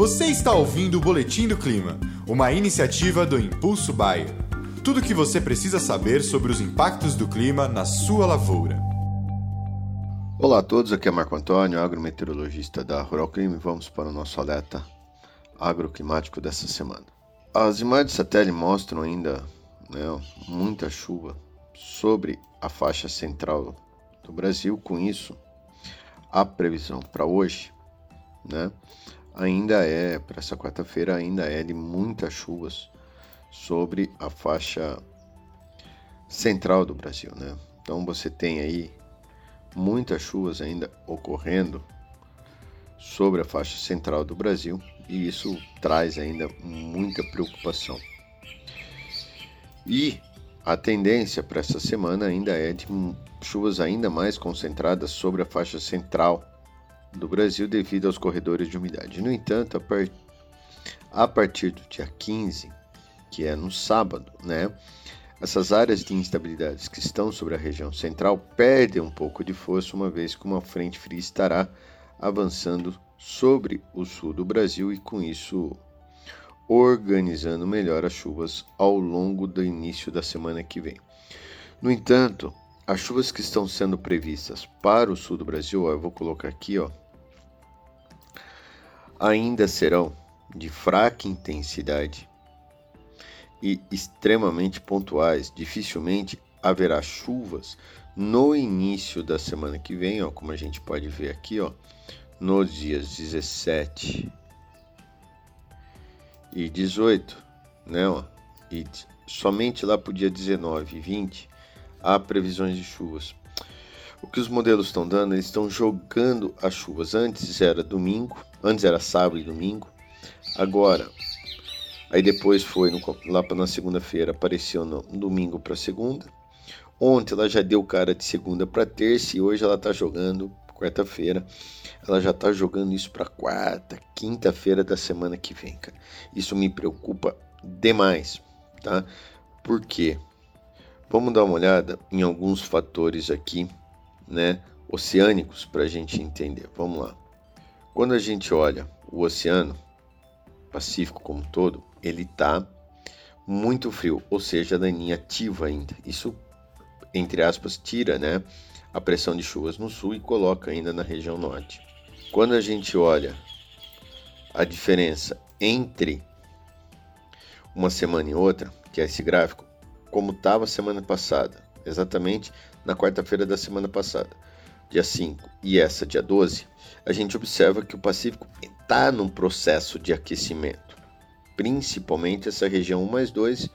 Você está ouvindo o Boletim do Clima, uma iniciativa do Impulso Bayer. Tudo o que você precisa saber sobre os impactos do clima na sua lavoura. Olá a todos, aqui é Marco Antônio, agrometeorologista da Rural Clima e vamos para o nosso alerta agroclimático dessa semana. As imagens de satélite mostram ainda né, muita chuva sobre a faixa central do Brasil. Com isso, a previsão para hoje, né, ainda é para essa quarta-feira ainda é de muitas chuvas sobre a faixa central do Brasil, né? Então você tem aí muitas chuvas ainda ocorrendo sobre a faixa central do Brasil e isso traz ainda muita preocupação. E a tendência para essa semana ainda é de chuvas ainda mais concentradas sobre a faixa central do Brasil devido aos corredores de umidade. No entanto, a, par... a partir do dia 15, que é no sábado, né, essas áreas de instabilidades que estão sobre a região central perdem um pouco de força, uma vez que uma frente fria estará avançando sobre o sul do Brasil e, com isso, organizando melhor as chuvas ao longo do início da semana que vem. No entanto, as chuvas que estão sendo previstas para o sul do Brasil, ó, eu vou colocar aqui, ó, ainda serão de fraca intensidade e extremamente pontuais. Dificilmente haverá chuvas no início da semana que vem, ó, como a gente pode ver aqui, ó, nos dias 17 e 18, né? Ó, e somente lá para o dia 19 e 20 há previsões de chuvas. O que os modelos estão dando, eles estão jogando as chuvas. Antes era domingo, antes era sábado e domingo. Agora, aí depois foi no, lá na segunda-feira, apareceu no domingo para segunda. Ontem ela já deu cara de segunda para terça e hoje ela está jogando quarta-feira. Ela já está jogando isso para quarta, quinta-feira da semana que vem, cara. Isso me preocupa demais, tá? Por quê? Vamos dar uma olhada em alguns fatores aqui, né, oceânicos para a gente entender. Vamos lá. Quando a gente olha o oceano Pacífico como todo, ele está muito frio, ou seja, a laninha ativa ainda. Isso, entre aspas, tira, né, a pressão de chuvas no sul e coloca ainda na região norte. Quando a gente olha a diferença entre uma semana e outra, que é esse gráfico, como estava semana passada, exatamente na quarta-feira da semana passada, dia 5, e essa, dia 12, a gente observa que o Pacífico está num processo de aquecimento, principalmente essa região 1 mais 2,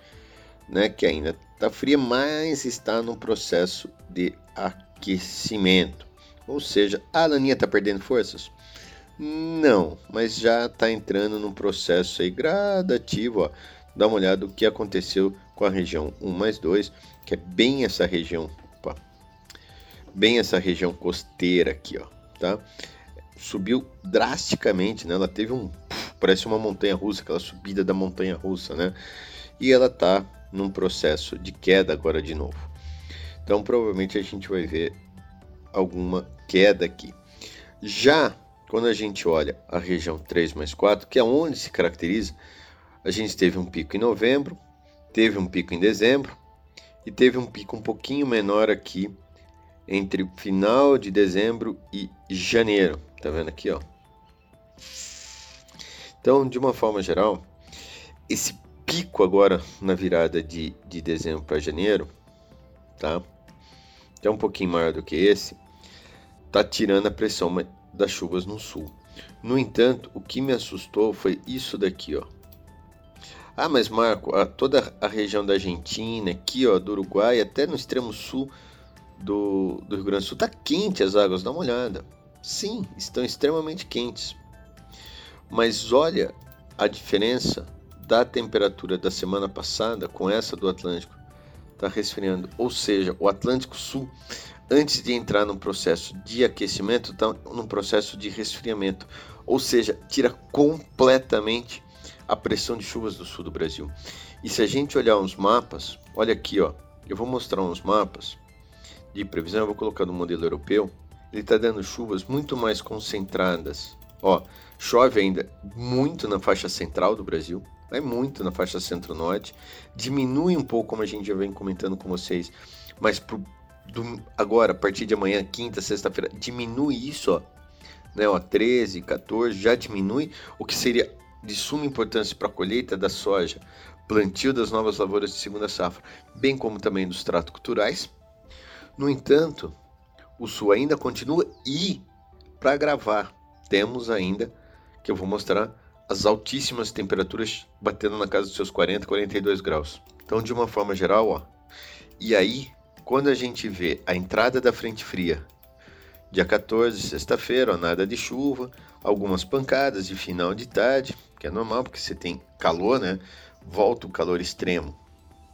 né, que ainda está fria, mas está num processo de aquecimento. Ou seja, a laninha está perdendo forças? Não, mas já está entrando num processo aí gradativo. Ó. Dá uma olhada o que aconteceu com a região 1 mais 2, que é bem essa região, opa, bem essa região costeira aqui, ó, tá? Subiu drasticamente, né? Ela teve um, parece uma montanha russa, aquela subida da montanha russa, né? E ela tá num processo de queda agora de novo. Então provavelmente a gente vai ver alguma queda aqui. Já quando a gente olha a região 3 mais 4, que é onde se caracteriza, a gente teve um pico em novembro, teve um pico em dezembro e teve um pico um pouquinho menor aqui entre final de dezembro e janeiro. Tá vendo aqui, ó? Então, de uma forma geral, esse pico agora na virada de, de dezembro para janeiro, tá? É um pouquinho maior do que esse, tá tirando a pressão das chuvas no sul. No entanto, o que me assustou foi isso daqui, ó. Ah, mas Marco, a, toda a região da Argentina, aqui ó, do Uruguai, até no extremo sul do, do Rio Grande do Sul, tá quente as águas, dá uma olhada. Sim, estão extremamente quentes. Mas olha a diferença da temperatura da semana passada com essa do Atlântico. Está resfriando. Ou seja, o Atlântico Sul, antes de entrar num processo de aquecimento, está num processo de resfriamento. Ou seja, tira completamente a pressão de chuvas do sul do Brasil. E se a gente olhar uns mapas, olha aqui, ó, eu vou mostrar uns mapas de previsão, eu vou colocar no modelo europeu. Ele está dando chuvas muito mais concentradas Ó, chove ainda muito na faixa central do Brasil, vai muito na faixa centro-norte, diminui um pouco, como a gente já vem comentando com vocês, mas pro, do, agora, a partir de amanhã, quinta, sexta-feira, diminui isso, ó, né, ó, 13, 14, já diminui, o que seria de suma importância para a colheita da soja, plantio das novas lavouras de segunda safra, bem como também dos tratos culturais. No entanto, o sul ainda continua e, para gravar, temos ainda, que eu vou mostrar, as altíssimas temperaturas batendo na casa dos seus 40, 42 graus. Então, de uma forma geral, ó. E aí, quando a gente vê a entrada da frente fria, dia 14, sexta-feira, nada de chuva, algumas pancadas de final de tarde, que é normal porque você tem calor, né? Volta o calor extremo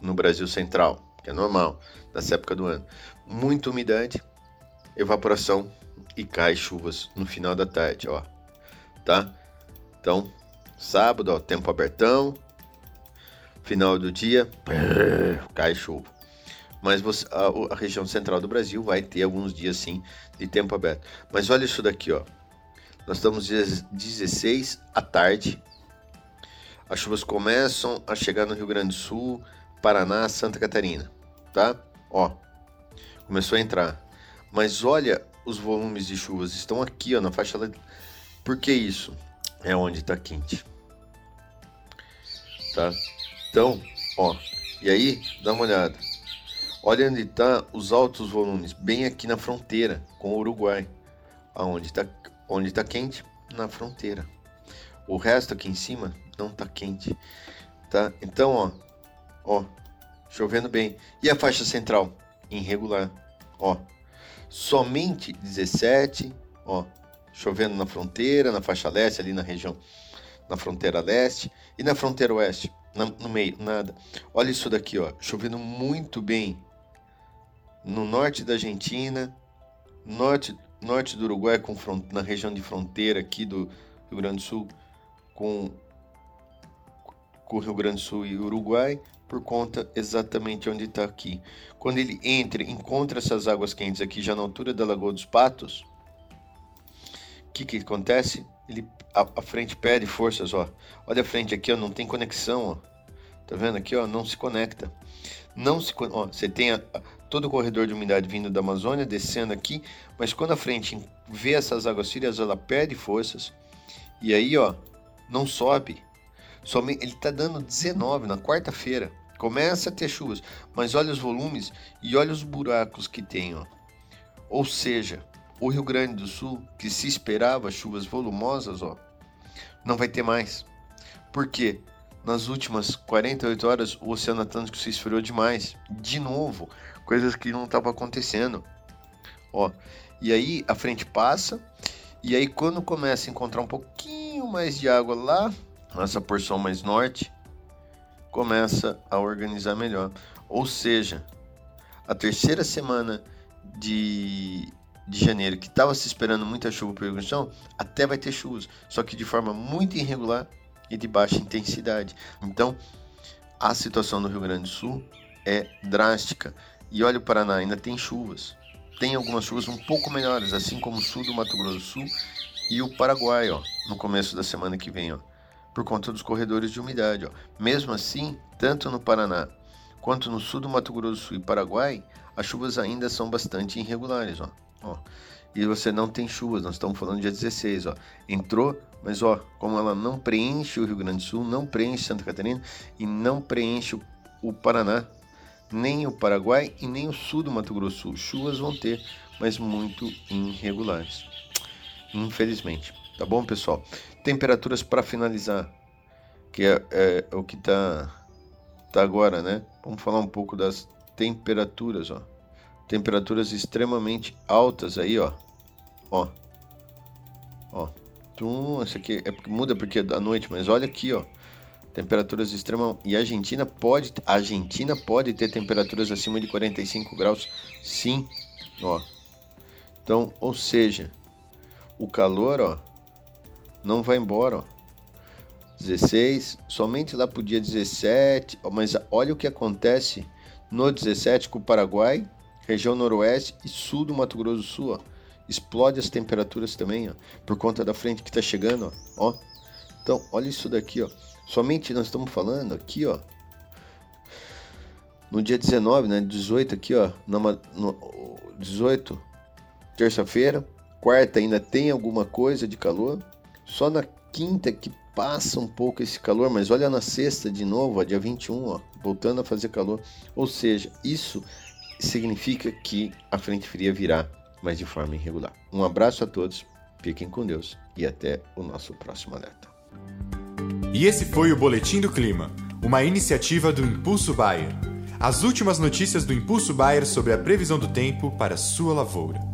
no Brasil Central, que é normal nessa época do ano. Muita umidade, evaporação e cai chuvas no final da tarde, ó. Tá? Então, sábado, ó, tempo abertão. Final do dia, cai chuva. Mas você, a, a, região central do Brasil vai ter alguns dias sim de tempo aberto. Mas olha isso daqui, ó. Nós estamos 16 à tarde. As chuvas começam a chegar no Rio Grande do Sul, Paraná, Santa Catarina, tá? Ó, começou a entrar. Mas olha os volumes de chuvas estão aqui, ó, na faixa. Por que isso? É onde está quente, tá? Então, ó, e aí dá uma olhada. Olha onde está os altos volumes, bem aqui na fronteira com o Uruguai, aonde está onde está quente na fronteira. O resto aqui em cima não está quente, tá? Então, ó, ó, chovendo bem. E a faixa central irregular, ó, somente 17, ó, chovendo na fronteira, na faixa leste, ali na região, na fronteira leste e na fronteira oeste, no meio, nada. Olha isso daqui, ó, chovendo muito bem no norte da Argentina, norte, norte do Uruguai, com, na região de fronteira aqui do Rio Grande do Sul, com, com o Rio Grande do Sul e Uruguai, por conta exatamente onde está aqui. Quando ele entra, encontra essas águas quentes aqui já na altura da Lagoa dos Patos, o que, que acontece? Ele, a, a, frente perde forças, ó. Olha a frente aqui, ó, não tem conexão, ó. Tá vendo aqui, ó, não se conecta. Não se, ó, você tem a, a, todo o corredor de umidade vindo da Amazônia, descendo aqui, mas quando a frente vê essas águas frias, ela perde forças. E aí, ó, não sobe. Somente, ele tá dando 19 na quarta-feira. Começa a ter chuvas, mas olha os volumes e olha os buracos que tem. Ó. Ou seja, o Rio Grande do Sul, que se esperava chuvas volumosas, ó, não vai ter mais. Por quê? Nas últimas 48 horas, o Oceano Atlântico se esfriou demais. De novo, coisas que não estavam acontecendo. Ó, e aí a frente passa, e aí quando começa a encontrar um pouquinho mais de água lá, nessa porção mais norte, começa a organizar melhor. Ou seja, a terceira semana de, de janeiro, que estava se esperando muita chuva para irrigação, até vai ter chuvas, só que de forma muito irregular e de baixa intensidade. Então, a situação do Rio Grande do Sul é drástica. E olha o Paraná, ainda tem chuvas. Tem algumas chuvas um pouco melhores, assim como o sul do Mato Grosso do Sul e o Paraguai, ó, no começo da semana que vem, ó por conta dos corredores de umidade. Ó. Mesmo assim, tanto no Paraná quanto no sul do Mato Grosso do Sul e Paraguai, as chuvas ainda são bastante irregulares. Ó. Ó. E você não tem chuvas, nós estamos falando dia 16. Ó. Entrou, mas ó, como ela não preenche o Rio Grande do Sul, não preenche Santa Catarina e não preenche o, Paraná, nem o Paraguai e nem o sul do Mato Grosso Sul. Chuvas vão ter, mas muito irregulares. Infelizmente. Tá bom, pessoal? Temperaturas para finalizar, que é, é, o que tá, tá agora, né? Vamos falar um pouco das temperaturas, ó. Temperaturas extremamente altas aí, ó. Ó. Ó. Tum, essa aqui é muda porque é da noite, mas olha aqui, ó. Temperaturas extremas. E a Argentina pode. A Argentina pode ter temperaturas acima de 45 graus. Sim. Ó. Então, ou seja, o calor, ó não vai embora, ó. 16, somente lá pro dia 17, mas olha o que acontece no 17 com o Paraguai, região noroeste e sul do Mato Grosso do Sul, ó. explode as temperaturas também, ó, por conta da frente que está chegando, ó. ó. Então, olha isso daqui, ó. Somente nós estamos falando aqui, ó. No dia 19, né? 18 aqui, ó. No, no 18, terça-feira. Quarta ainda tem alguma coisa de calor. Só na quinta que passa um pouco esse calor, mas olha na sexta de novo, ó, dia 21, ó, voltando a fazer calor. Ou seja, isso significa que a frente fria virá, mas de forma irregular. Um abraço a todos, fiquem com Deus e até o nosso próximo alerta. E esse foi o Boletim do Clima, uma iniciativa do Impulso Bayer. As últimas notícias do Impulso Bayer sobre a previsão do tempo para sua lavoura.